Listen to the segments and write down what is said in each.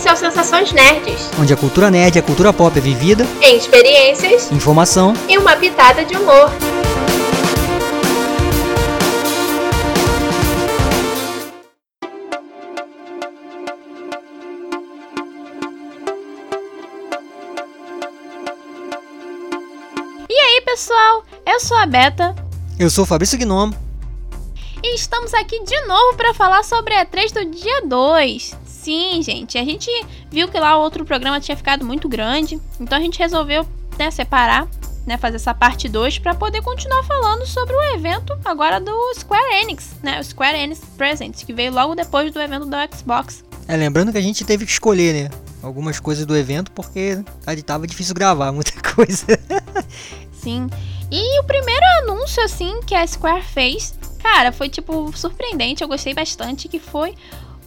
Esse é o Sensações Nerds, onde a cultura nerd e a cultura pop é vivida em experiências, informação e uma pitada de humor. E aí, pessoal? Eu sou a Beta Eu sou o Fabrício Gnomo. e estamos aqui de novo para falar sobre a E3 do dia 2. Sim, gente, a gente viu que lá o outro programa tinha ficado muito grande, então a gente resolveu né, separar, né, fazer essa parte 2 para poder continuar falando sobre o evento agora do Square Enix, né, o Square Enix Presents, que veio logo depois do evento do Xbox. É, lembrando que a gente teve que escolher, né? Algumas coisas do evento porque ali tava difícil gravar muita coisa. Sim. E o primeiro anúncio, assim, que a Square fez, cara, foi, tipo, surpreendente. Eu gostei bastante, que foi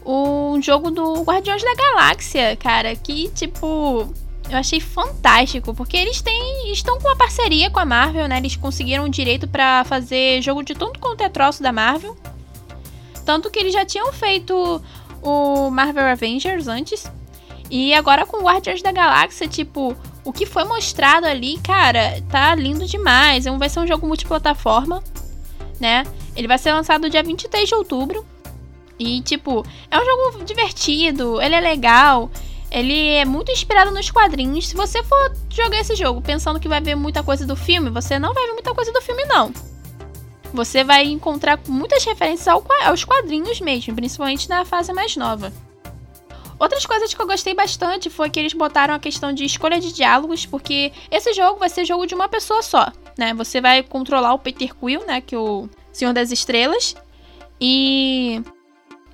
um jogo do Guardiões da Galáxia, cara, que, tipo, eu achei fantástico, porque eles têm, estão com uma parceria com a Marvel, né? Eles conseguiram o direito pra fazer jogo de tudo quanto é troço da Marvel. Tanto que eles já tinham feito o Marvel Avengers antes. E agora com Guardiões da Galáxia, tipo, o que foi mostrado ali, cara, tá lindo demais. É Vai ser um jogo multiplataforma, né? Ele vai ser lançado dia 23 de outubro. E, tipo, é um jogo divertido, ele é legal, ele é muito inspirado nos quadrinhos. Se você for jogar esse jogo pensando que vai ver muita coisa do filme, você não vai ver muita coisa do filme, não. Você vai encontrar muitas referências ao aos quadrinhos mesmo, principalmente na fase mais nova. Outras coisas que eu gostei bastante foi que eles botaram a questão de escolha de diálogos, porque esse jogo vai ser jogo de uma pessoa só, né? Você vai controlar o Peter Quill, né, que é o Senhor das Estrelas, e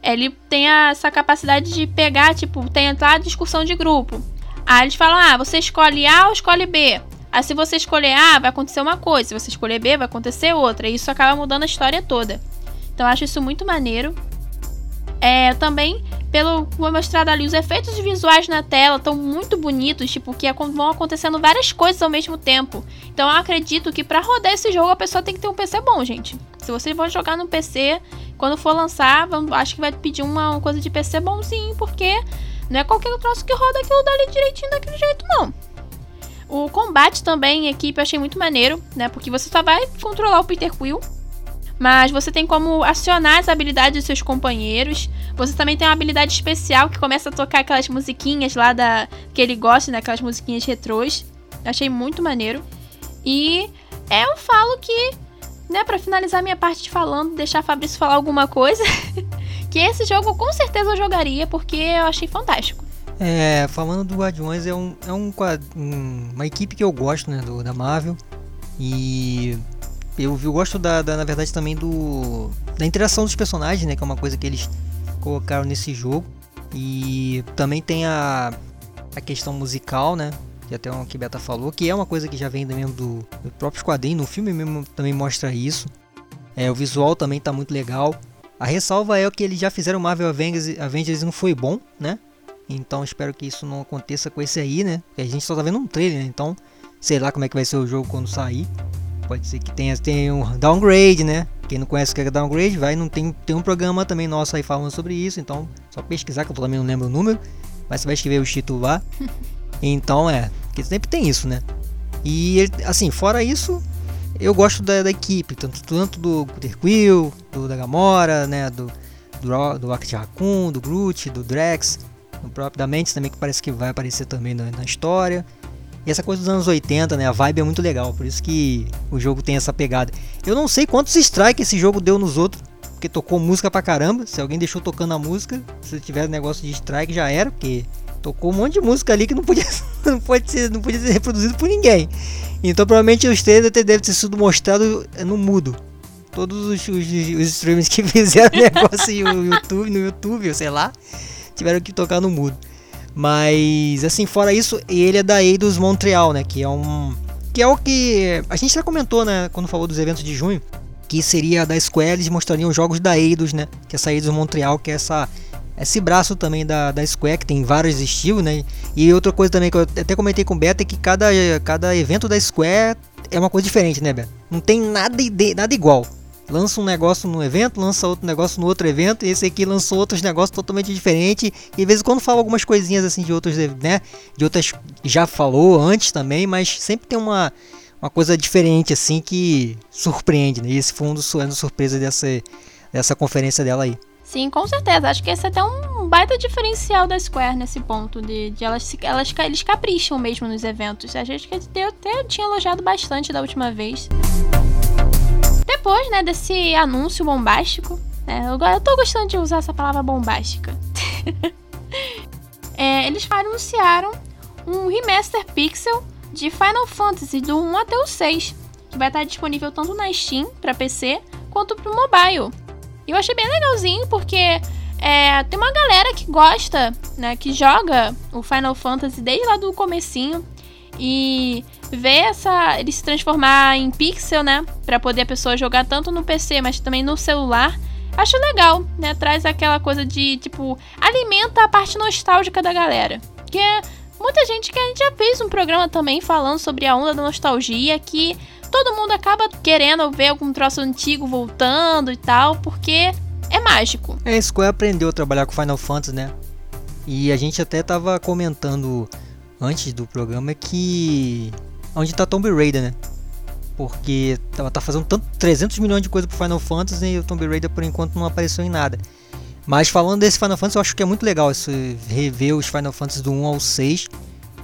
ele tem essa capacidade de pegar, tipo, tem a discussão de grupo. Aí eles falam: "Ah, você escolhe A ou escolhe B?" Aí se você escolher A, vai acontecer uma coisa, se você escolher B, vai acontecer outra, e isso acaba mudando a história toda. Então eu acho isso muito maneiro. É, também pelo foi mostrado ali, os efeitos visuais na tela estão muito bonitos, tipo, que vão acontecendo várias coisas ao mesmo tempo. Então eu acredito que pra rodar esse jogo a pessoa tem que ter um PC bom, gente. Se você for jogar no PC, quando for lançar, vamos- acho que vai pedir uma, uma coisa de PC bonzinho, porque não é qualquer troço que roda aquilo dali direitinho daquele jeito, não. O combate também em equipe eu achei muito maneiro, né? Porque você só vai controlar o Peter Quill. Mas você tem como acionar as habilidades dos seus companheiros. Você também tem uma habilidade especial que começa a tocar aquelas musiquinhas lá da que ele gosta, né? Aquelas musiquinhas retrôs. Achei muito maneiro. E eu falo que, né, Pra finalizar minha parte de falando, deixar Fabrício falar alguma coisa, que esse jogo com certeza eu jogaria porque eu achei fantástico. É, falando do Guardiões, é, um, é um- uma equipe que eu gosto, né, do, da Marvel. E eu, eu gosto da, da, na verdade, também do da interação dos personagens, né, que é uma coisa que eles colocaram nesse jogo. E também tem a, a questão musical, né, que até o que Beta falou, que é uma coisa que já vem mesmo do, do próprio quadrinho, no filme mesmo também mostra isso. É, o visual também tá muito legal. A ressalva é que eles já fizeram Marvel Avengers, Avengers e não foi bom, né? Então espero que isso não aconteça com esse aí, né? Porque a gente só tá vendo um trailer, né? Então sei lá como é que vai ser o jogo quando sair. Pode ser que tenha, tenha um downgrade, né? Quem não conhece o que é downgrade, vai. Não tem, tem um programa também nosso aí falando sobre isso. Então só pesquisar, que eu também não lembro o número. Mas você vai escrever o título lá. Então é, porque sempre tem isso, né? E assim, fora isso, eu gosto da, da equipe, tanto, tanto do Peter Quill, do da Gamora, né? Do, do, do Rocket Raccoon, do Groot, do Drax, do próprio da Mantis também, que parece que vai aparecer também na, na história. E essa coisa dos anos 80, né? A vibe é muito legal, por isso que o jogo tem essa pegada. Eu não sei quantos strikes esse jogo deu nos outros, porque tocou música pra caramba. Se alguém deixou tocando a música, se tiver negócio de strike já era, porque tocou um monte de música ali que não podia, não pode ser, não podia ser reproduzido por ninguém. Então provavelmente os trailers devem ter sido mostrados no mudo. Todos os, os, os streamers que fizeram negócio no YouTube, no YouTube, ou sei lá, tiveram que tocar no mudo. Mas assim, fora isso, ele é da Eidos Montreal, né? Que é um. Que é o que. A gente já comentou, né? Quando falou dos eventos de junho. Que seria da Square, eles mostrariam jogos da Eidos, né? Que é essa Eidos Montreal, que é essa. Esse braço também da, da Square, que tem vários estilos, né? E outra coisa também que eu até comentei com o Beto é que cada, cada evento da Square é uma coisa diferente, né, Beto? Não tem nada, nada igual. lança um negócio num evento, lança outro negócio no outro evento, e esse aqui lançou outros negócios totalmente diferentes. E de vez em quando fala algumas coisinhas assim de outros, né? De outras já falou antes também, mas sempre tem uma, uma coisa diferente assim que surpreende, né? E esse foi um dos uma surpresa dessa, dessa conferência dela aí. Sim, com certeza. Acho que esse é até um baita diferencial da Square nesse ponto, de, de elas, elas eles capricham mesmo nos eventos. A gente até tinha elogiado bastante da última vez. Depois, né, desse anúncio bombástico, né, eu, eu tô gostando de usar essa palavra bombástica. é, eles anunciaram um remaster pixel de Final Fantasy do 1 até o 6, que vai estar disponível tanto na Steam para PC quanto para o mobile. Eu achei bem legalzinho porque é, tem uma galera que gosta, né, que joga o Final Fantasy desde lá do comecinho e ver essa ele se transformar em pixel, né, para poder a pessoa jogar tanto no PC, mas também no celular. Acho legal, né? Traz aquela coisa de, tipo, alimenta a parte nostálgica da galera. Que é muita gente que a gente já fez um programa também falando sobre a onda da nostalgia, que todo mundo acaba querendo ver algum troço antigo voltando e tal, porque é mágico. É, a Square aprendeu a trabalhar com Final Fantasy, né? E a gente até tava comentando antes do programa que onde tá Tomb Raider, né? Porque ela tá fazendo tanto 300 milhões de coisa pro Final Fantasy e o Tomb Raider por enquanto não apareceu em nada. Mas falando desse Final Fantasy, eu acho que é muito legal esse rever os Final Fantasy do 1 ao 6.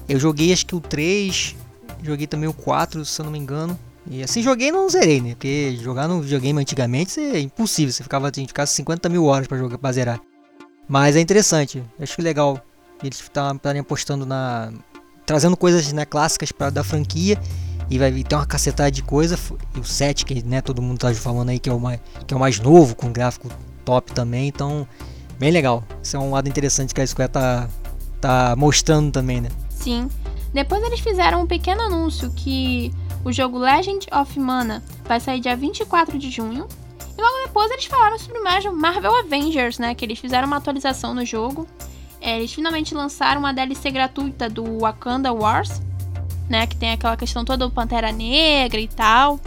Eu joguei acho que o 3, joguei também o 4, se eu não me engano. E assim joguei não zerei, né? Porque jogar no videogame antigamente é impossível. Você ficava, tinha que ficar 50 mil horas pra, jogar, pra zerar. Mas é interessante. Acho que legal eles estarem apostando na. trazendo coisas né, clássicas pra, da franquia. E vai ter uma cacetada de coisa. E o 7, que né, todo mundo tá falando aí que é, o mais, que é o mais novo, com gráfico top também. Então, bem legal. Isso é um lado interessante que a Square tá, tá mostrando também, né? Sim. Depois eles fizeram um pequeno anúncio que o jogo Legend of Mana vai sair dia 24 de junho. E logo depois eles falaram sobre mais Marvel Avengers, né? Que eles fizeram uma atualização no jogo. É, eles finalmente lançaram uma DLC gratuita do Wakanda Wars, né? Que tem aquela questão toda do Pantera Negra e tal.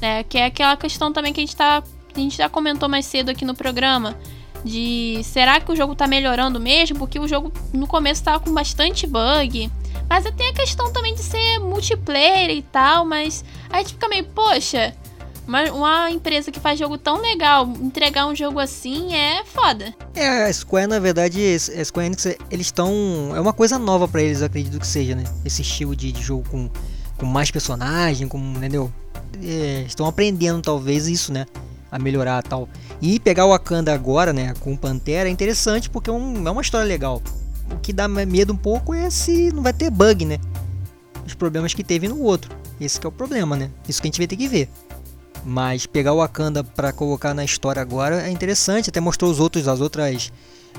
Né, que é aquela questão também que a gente, tá, a gente já comentou mais cedo aqui no programa. De será que o jogo tá melhorando mesmo? Porque o jogo no começo tava com bastante bug. Mas tem a questão também de ser multiplayer e tal, mas a gente fica meio, poxa, uma, uma, empresa que faz jogo tão legal, entregar um jogo assim é foda. É, a Square, na verdade, a Square Enix, eles estão. É uma coisa nova para eles, acredito que seja, né? Esse estilo de, de jogo com, com mais personagem, com. Entendeu? É, estão aprendendo, talvez, isso, né? A melhorar tal. E pegar o Wakanda agora, né? Com o Pantera é interessante porque é, um, é uma história legal o que dá medo um pouco é se não vai ter bug, né? Os problemas que teve no outro. Esse é o problema, né? Isso que a gente vai ter que ver. Mas pegar o Wakanda para colocar na história agora é interessante. Até mostrou os outros, as outras,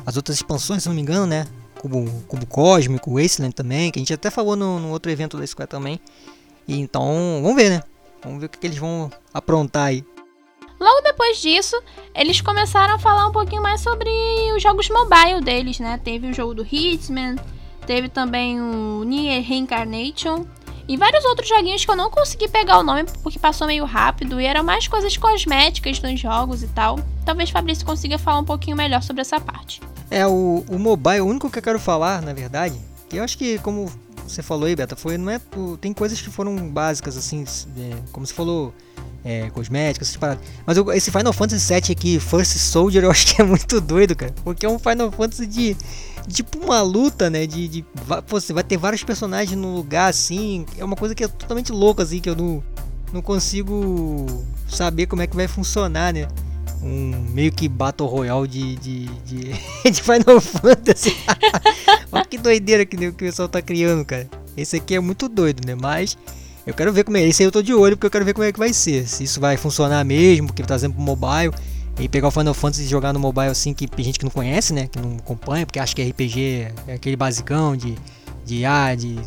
as outras expansões, se não me engano, né? Cubo, Cubo Cósmico, Wasteland também, que a gente até falou no, no outro evento da Square também. E então, vamos ver, né? Vamos ver o que, que eles vão aprontar aí. Logo depois disso, eles começaram a falar um pouquinho mais sobre os jogos mobile deles, né? Teve o jogo do Hitman, teve também o Nier Reincarnation e vários outros joguinhos que eu não consegui pegar o nome porque passou meio rápido e eram mais coisas cosméticas nos jogos e tal. Talvez Fabrício consiga falar um pouquinho melhor sobre essa parte. É, o, o mobile, o único que eu quero falar, na verdade, que eu acho que como você falou aí, Beta, foi, não é, tem coisas que foram básicas, assim, é, como você falou, é, cosméticos, essas paradas. Mas eu, esse Final Fantasy VII aqui, First Soldier, eu acho que é muito doido, cara. Porque é um Final Fantasy de. Tipo uma luta, né? De. de pô, você vai ter vários personagens no lugar assim. É uma coisa que é totalmente louca, assim, que eu não, não consigo saber como é que vai funcionar, né? Um meio que Battle Royale de, de, de, de Final Fantasy. Olha que doideira que, que o pessoal tá criando, cara. Esse aqui é muito doido, né? Mas eu quero ver como é. Esse aí eu tô de olho porque eu quero ver como é que vai ser. Se isso vai funcionar mesmo, porque tá trazendo pro mobile. E pegar o Final Fantasy e jogar no mobile assim, que tem gente que não conhece, né? Que não acompanha, porque acha que RPG é aquele basicão de. de ah, de.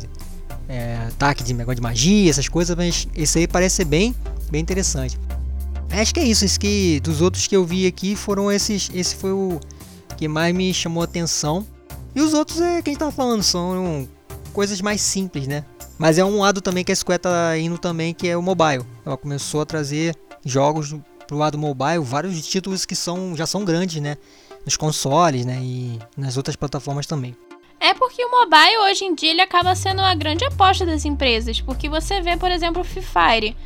É, ataque de negócio de magia, essas coisas, mas esse aí parece ser bem, bem interessante. Acho que é isso, que dos outros que eu vi aqui foram esses, esse foi o que mais me chamou a atenção. E os outros é que a gente falando, são coisas mais simples, né? Mas é um lado também que a Square tá indo também, que é o mobile. Ela começou a trazer jogos pro lado mobile vários títulos que são já são grandes, né? Nos consoles, né? E nas outras plataformas também. É porque o mobile hoje em dia ele acaba sendo uma grande aposta das empresas, porque você vê, por exemplo, o Free Fire.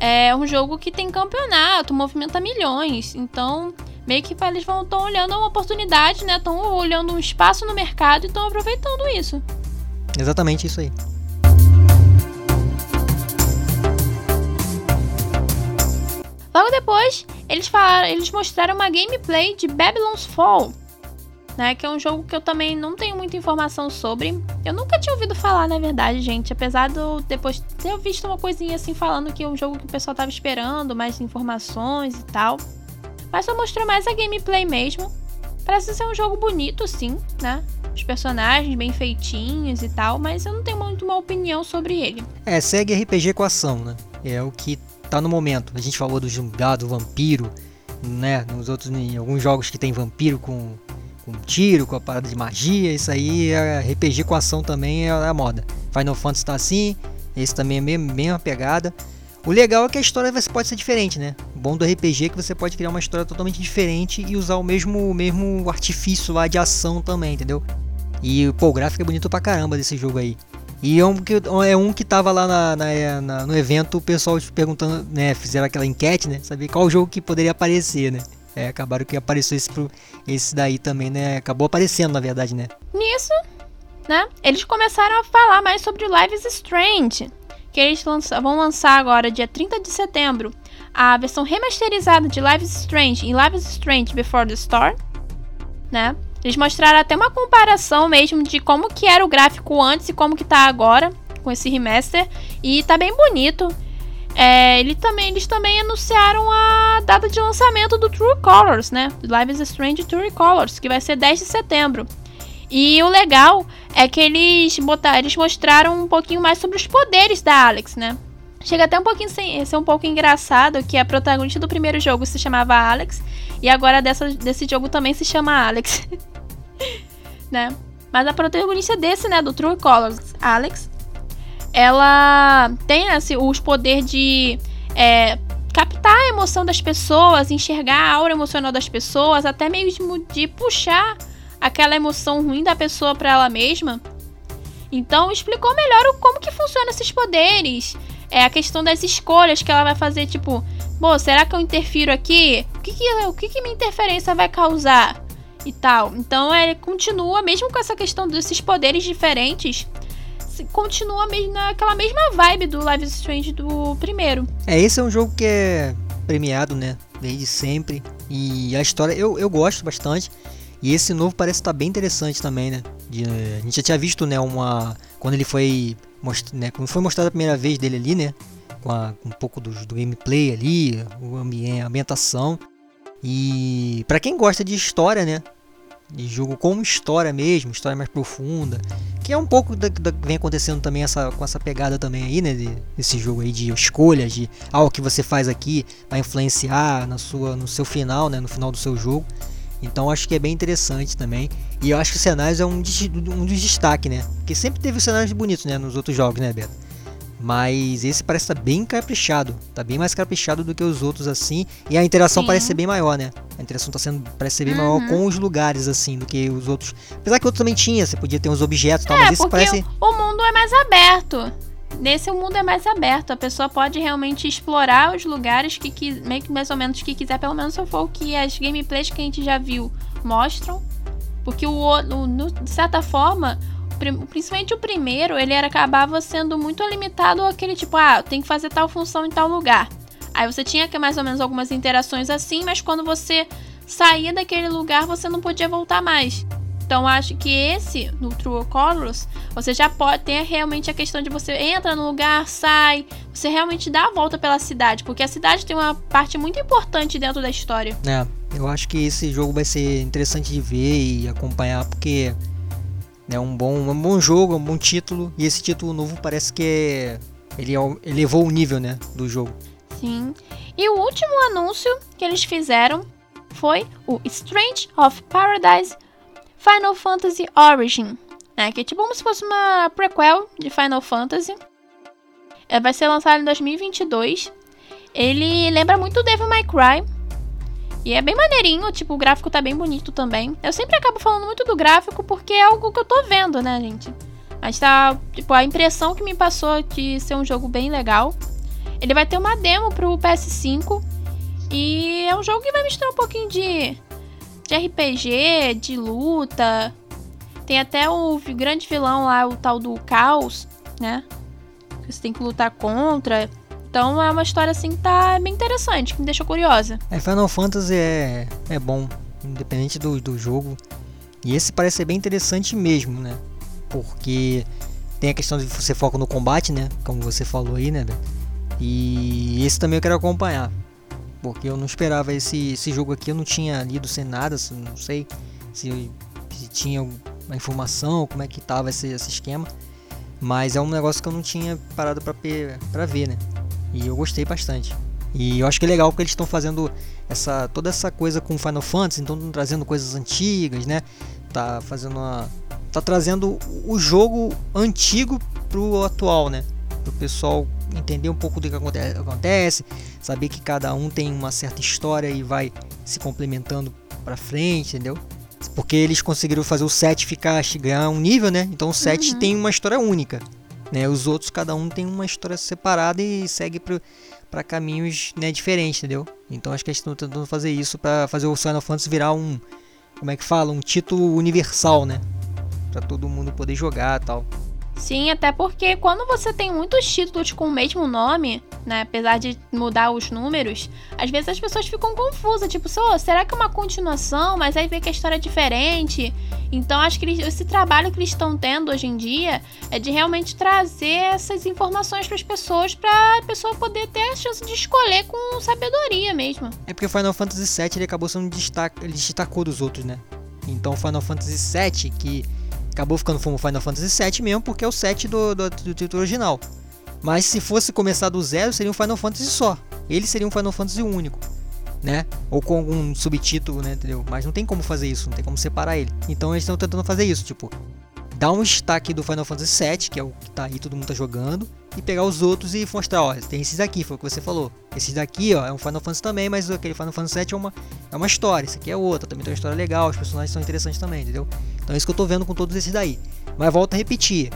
É um jogo que tem campeonato, movimenta milhões. Então, meio que eles vão estão olhando uma oportunidade, né? Estão olhando um espaço no mercado e estão aproveitando isso. Exatamente isso aí. Logo depois, eles falaram, eles mostraram uma gameplay de Babylon's Fall, né, que é um jogo que eu também não tenho muita informação sobre. Eu nunca tinha ouvido falar, na verdade, gente, apesar de eu depois ter visto uma coisinha assim falando que é um jogo que o pessoal tava esperando, mais informações e tal. Mas só mostrou mais a gameplay mesmo. Parece ser um jogo bonito, sim, né? Os personagens bem feitinhos e tal, mas eu não tenho muito uma opinião sobre ele. É, segue RPG com ação, né? É o que tá no momento. A gente falou do jungado, vampiro, né? Nos outros, em alguns jogos que tem vampiro com, com tiro, com a parada de magia, isso aí é RPG com ação também é a moda. Final Fantasy tá assim, esse também é a mesma pegada. O legal é que a história pode ser diferente, né? O bom do RPG é que você pode criar uma história totalmente diferente e usar o mesmo, mesmo artifício lá de ação também, entendeu? E pô, o gráfico é bonito pra caramba desse jogo aí. E é um que, é um que tava lá na, na, na, no evento, o pessoal perguntando, né? Fizeram aquela enquete, né? Saber qual jogo que poderia aparecer, né? É, acabaram que apareceu esse, esse daí também, né? Acabou aparecendo, na verdade, né? Nisso, né? Eles começaram a falar mais sobre Life is Strange. Que eles lança, vão lançar agora, dia 30 de setembro, a versão remasterizada de Life is Strange em Life is Strange Before the Storm, né? Eles mostraram até uma comparação mesmo de como que era o gráfico antes e como que tá agora com esse remaster e tá bem bonito. É, ele também, eles também anunciaram a data de lançamento do True Colors, né? Live is Strange True Colors, que vai ser 10 de setembro. E o legal é que eles, botaram, eles mostraram um pouquinho mais sobre os poderes da Alex, né? Chega até um pouquinho sem, ser um pouco engraçado que a protagonista do primeiro jogo se chamava Alex e agora dessa, desse jogo também se chama Alex. né? Mas a protagonista desse, né, do True Colors, Alex, ela tem assim, os poderes de é, captar a emoção das pessoas, enxergar a aura emocional das pessoas, até mesmo de puxar aquela emoção ruim da pessoa para ela mesma. Então explicou melhor como que funcionam esses poderes, é a questão das escolhas que ela vai fazer, tipo, bom, será que eu interfiro aqui? O que que, o que, que minha interferência vai causar? e tal. Então ele continua, mesmo com essa questão desses poderes diferentes, continua mesmo naquela mesma vibe do Live is Strange do primeiro. É, esse é um jogo que é premiado, né? Desde sempre. E a história eu, eu gosto bastante. E esse novo parece estar bem interessante também, né? De, a gente já tinha visto, né, uma. Quando ele foi. Most, né, quando foi mostrado a primeira vez dele ali, né? Com, a, com um pouco do, do gameplay ali, o ambiente, a ambientação. E para quem gosta de história, né? De jogo com história mesmo, história mais profunda, que é um pouco da, da vem acontecendo também essa com essa pegada também aí, né, de, desse jogo aí de escolhas, de algo que você faz aqui vai influenciar na sua no seu final, né, no final do seu jogo. Então acho que é bem interessante também. E eu acho que os cenários é um, um dos destaques, né? Porque sempre teve cenários bonitos, né, nos outros jogos, né, Beto? Mas esse parece estar tá bem caprichado. Tá bem mais caprichado do que os outros, assim. E a interação Sim. parece ser bem maior, né? A interação tá sendo, parece ser bem uhum. maior com os lugares, assim, do que os outros. Apesar que outros também tinha, você podia ter uns objetos e tal, é, mas esse parece. O mundo é mais aberto. Nesse o mundo é mais aberto. A pessoa pode realmente explorar os lugares que, que meio que mais ou menos que quiser. Pelo menos se for o que as gameplays que a gente já viu mostram. Porque o, o no, de certa forma, principalmente o primeiro, ele era, acabava sendo muito limitado àquele tipo, ah, tem que fazer tal função em tal lugar. Aí você tinha que mais ou menos algumas interações assim, mas quando você saía daquele lugar, você não podia voltar mais. Então acho que esse, no True Colors, você já pode ter realmente a questão de você entra no lugar, sai, você realmente dá a volta pela cidade, porque a cidade tem uma parte muito importante dentro da história. É, eu acho que esse jogo vai ser interessante de ver e acompanhar, porque é um bom, um bom jogo, um bom título. E esse título novo parece que é, ele elevou o nível né, do jogo. Sim. E o último anúncio que eles fizeram foi o Strange of Paradise Final Fantasy Origin. Né, que é tipo como se fosse uma prequel de Final Fantasy. É, vai ser lançado em 2022. Ele lembra muito o Devil May Cry. E é bem maneirinho, tipo, o gráfico tá bem bonito também. Eu sempre acabo falando muito do gráfico porque é algo que eu tô vendo, né, gente? Mas tá, tipo, a impressão que me passou de ser um jogo bem legal. Ele vai ter uma demo pro PS5. E é um jogo que vai misturar um pouquinho de, de RPG, de luta. Tem até o grande vilão lá, o tal do Caos, né? Que você tem que lutar contra. Então é uma história assim que tá bem interessante, que me deixa curiosa. É, Final Fantasy é, é bom, independente do, do jogo. E esse parece ser bem interessante mesmo, né? Porque tem a questão de você foca no combate, né? Como você falou aí, né? E esse também eu quero acompanhar. Porque eu não esperava esse, esse jogo aqui, eu não tinha lido sem nada, não sei se, se tinha uma informação, como é que tava esse, esse esquema. Mas é um negócio que eu não tinha parado pra ver, né? E eu gostei bastante. E eu acho que é legal que eles estão fazendo essa toda essa coisa com Final Fantasy, então trazendo coisas antigas, né? Tá fazendo uma tá trazendo o jogo antigo pro atual, né? Pro pessoal entender um pouco do que acontece, saber que cada um tem uma certa história e vai se complementando para frente, entendeu? Porque eles conseguiram fazer o 7 ficar ganhar um nível, né? Então o 7 uhum. tem uma história única. Né? Os outros, cada um tem uma história separada e segue para caminhos né, diferentes, entendeu? Então acho que eles estão tentando fazer isso para fazer o Final Fantasy virar um, como é que fala, um título universal, né? Para todo mundo poder jogar, tal. Sim, até porque quando você tem muitos títulos com o mesmo nome, né, apesar de mudar os números, às vezes as pessoas ficam confusas, tipo, oh, será que é uma continuação? Mas aí vê que a história é diferente. Então acho que eles, esse trabalho que eles estão tendo hoje em dia é de realmente trazer essas informações para as pessoas, para a pessoa poder ter a chance de escolher com sabedoria mesmo. É porque Final Fantasy VII ele acabou sendo destaque, ele destacou dos outros, né? Então Final Fantasy VII que Acabou ficando como Final Fantasy VII mesmo, porque é o 7 do, do, do título original. Mas se fosse começar do zero, seria um Final Fantasy só. Ele seria um Final Fantasy único, né? Ou com algum subtítulo, né? Entendeu? Mas não tem como fazer isso, não tem como separar ele. Então eles estão tentando fazer isso, tipo, dar um destaque do Final Fantasy VII, que é o que tá aí, todo mundo tá jogando, e pegar os outros e mostrar, ó, tem esses aqui, foi o que você falou. Esses daqui, ó, é um Final Fantasy também, mas aquele Final Fantasy VII é uma, é uma história, esse aqui é outra, também tem uma história legal, os personagens são interessantes também, entendeu? Então é isso que eu tô vendo com todos esses daí. Mas volto a repetir,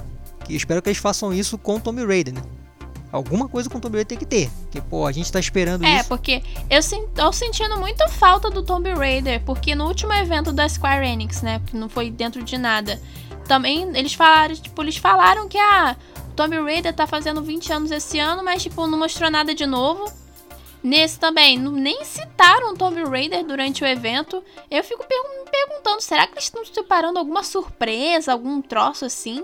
que espero que eles façam isso com o Tomb Raider, né? Alguma coisa com o Tomb Raider tem que ter. Porque, pô, a gente tá esperando é, isso. É, porque eu tô sentindo muita falta do Tomb Raider. Porque no último evento da Square Enix, né? Que não foi dentro de nada também eles falaram, tipo, eles falaram que a ah, Tomb Raider tá fazendo 20 anos esse ano, mas tipo, não mostrou nada de novo. Nesse também, não, nem citaram Tomb Raider durante o evento. Eu fico me perguntando, será que eles estão separando alguma surpresa, algum troço assim?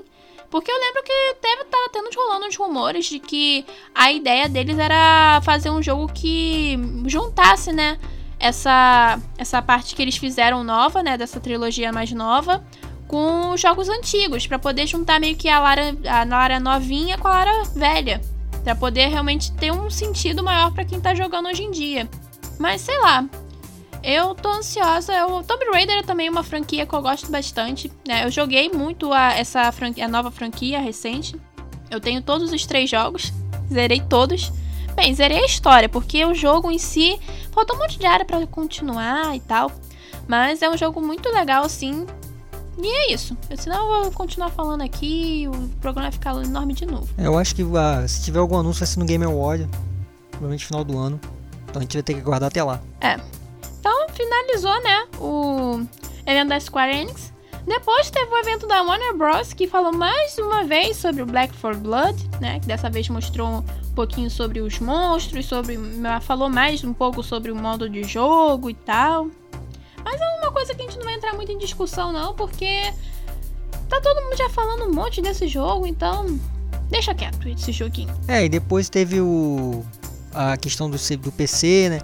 Porque eu lembro que teve, tava tendo rolando uns rumores de que a ideia deles era fazer um jogo que juntasse, né? Essa, essa parte que eles fizeram nova, né? Dessa trilogia mais nova com jogos antigos, para poder juntar meio que a Lara, a Lara novinha com a Lara velha, para poder realmente ter um sentido maior para quem tá jogando hoje em dia. Mas sei lá, eu tô ansiosa. O Tomb Raider é também uma franquia que eu gosto bastante. Né? Eu joguei muito a, essa franquia, a nova franquia recente. Eu tenho todos os três jogos, zerei todos. Bem, zerei a história, porque o jogo em si faltou um monte de área para continuar e tal. Mas é um jogo muito legal, assim. E é isso. Senão eu vou continuar falando aqui e o programa vai ficar enorme de novo. É, eu acho que uh, se tiver algum anúncio vai ser no Game Award, provavelmente no final do ano. Então a gente vai ter que aguardar até lá. É. Então finalizou, né, o evento da Square Enix. Depois teve o evento da Warner Bros. que falou mais uma vez sobre o Black for Blood, né? Que dessa vez mostrou um pouquinho sobre os monstros, sobre. falou mais um pouco sobre o modo de jogo e tal. Mas é coisa que a gente não vai entrar muito em discussão, não, porque tá todo mundo já falando um monte desse jogo, então deixa quieto esse joguinho. É, e depois teve o a questão do, do PC, né?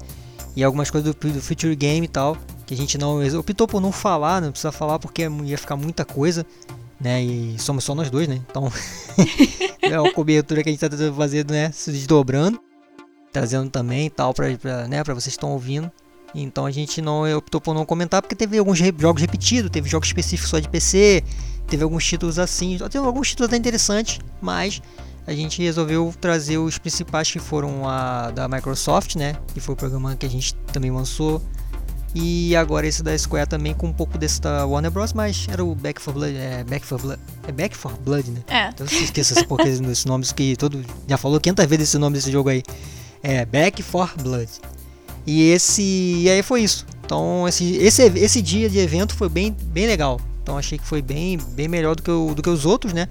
E algumas coisas do, do Future Game e tal, que a gente não optou por não falar, não precisa falar porque ia ficar muita coisa, né? E somos só nós dois, né? Então é uma cobertura que a gente tá tentando fazer, né? Se desdobrando, trazendo também e tal para né, para vocês que estão ouvindo. Então a gente não optou por não comentar porque teve alguns jogos repetidos, teve jogos específicos só de PC, teve alguns títulos assim, teve alguns títulos até interessantes, mas a gente resolveu trazer os principais que foram a da Microsoft, né? Que foi o programa que a gente também lançou. E agora esse da Square também com um pouco desse da Warner Bros, mas era o Back for Blood, é Back for Blood, é Back for Blood, né? É. Então você esqueça esse porque esses nomes que todo já falou 500 vezes esse nome desse jogo aí. É Back for Blood. E esse e aí foi isso. Então esse, esse, esse dia de evento foi bem, bem legal. Então achei que foi bem, bem melhor do que, o, do que os outros, né?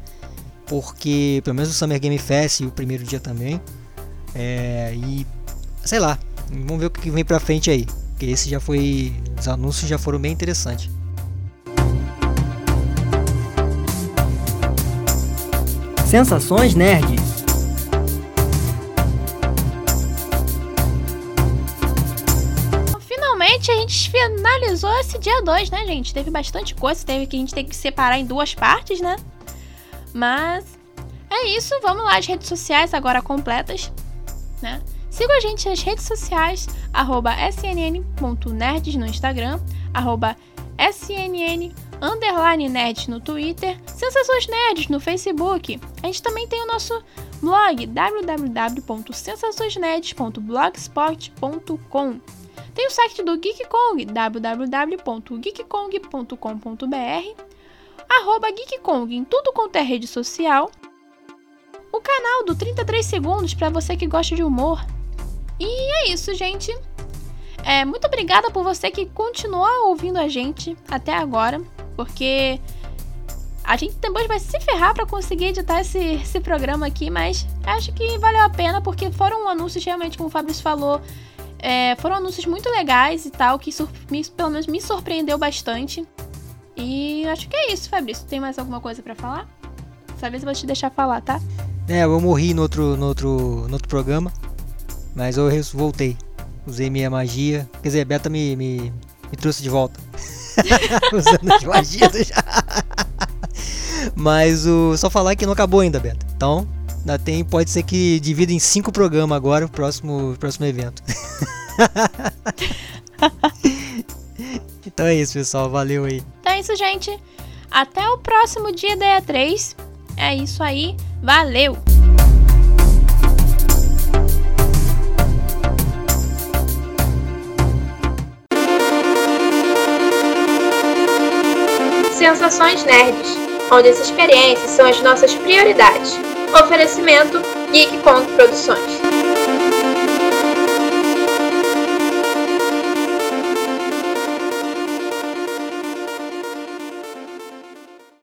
Porque pelo menos o Summer Game Fest e o primeiro dia também. É, e sei lá, vamos ver o que vem pra frente aí. Porque esse já foi. Os anúncios já foram bem interessantes. Sensações Nerds. Finalmente a gente finalizou esse dia 2, né, gente? Teve bastante coisa, teve que a gente tem que separar em duas partes, né? Mas é isso, vamos lá, as redes sociais agora completas, né? Siga a gente nas redes sociais, arroba snn.nerds no Instagram, arroba snn underline no Twitter, Sensações Nerds no Facebook. A gente também tem o nosso blog www.sensaçõesnerds.blogspot.com. Tem o site do Geek Kong, www.geekkong.com.br, arroba Geek Kong em tudo quanto é rede social, o canal do 33 segundos para você que gosta de humor. E é isso, gente. É, muito obrigada por você que continuou ouvindo a gente até agora, porque a gente depois vai se ferrar para conseguir editar esse, esse programa aqui, mas acho que valeu a pena porque foram anúncios realmente, como o Fabrício falou, é, foram anúncios muito legais e tal, que me, pelo menos me surpreendeu bastante. E acho que é isso, Fabrício. Tem mais alguma coisa para falar? Dessa vez eu vou te deixar falar, tá? É, eu morri no outro, no outro, no outro programa, mas eu voltei. Usei minha magia. Quer dizer, Beta me, me, me trouxe de volta. Usando as magias. Mas o, só falar que não acabou ainda, Beta. Então, ainda tem, pode ser que divida em cinco programas agora o próximo, próximo evento. então é isso, pessoal. Valeu aí. Então é isso, gente. Até o próximo dia da E3. É isso aí. Valeu! Sensações Nerds, onde as experiências são as nossas prioridades. Oferecimento Geek Produções.